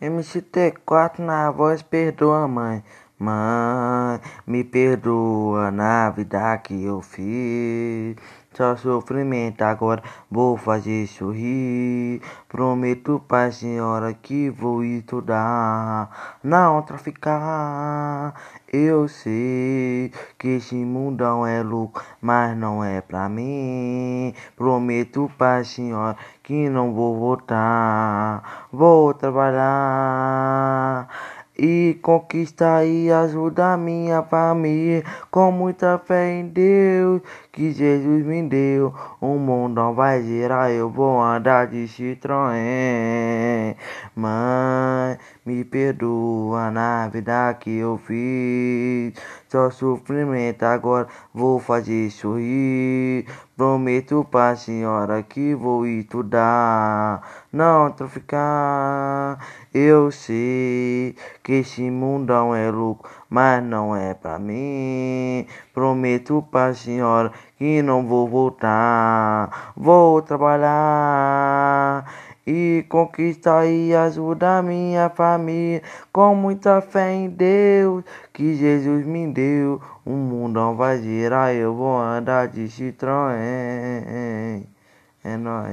MC4 na voz, perdoa mãe. Mãe, me perdoa na vida que eu fiz. Só sofrimento agora vou fazer sorrir. Prometo pra senhora que vou estudar, não traficar. Eu sei que esse mundão é louco, mas não é pra mim. Prometo pra senhora que não vou voltar. Vou trabalhar e conquistar e ajudar minha família com muita fé em Deus que Jesus me deu. O mundo vai girar, eu vou andar de Citroën. Mãe, me perdoa na vida que eu fiz. Só sofrimento agora vou fazer sorrir. Prometo pra senhora que vou estudar, não traficar. Eu sei que esse mundão é louco, mas não é pra mim. Prometo pra senhora que não vou voltar. Vou trabalhar e conquistar e ajudar minha família com muita fé em Deus que Jesus me deu. O mundão vai girar, eu vou andar de Citroën. É nóis.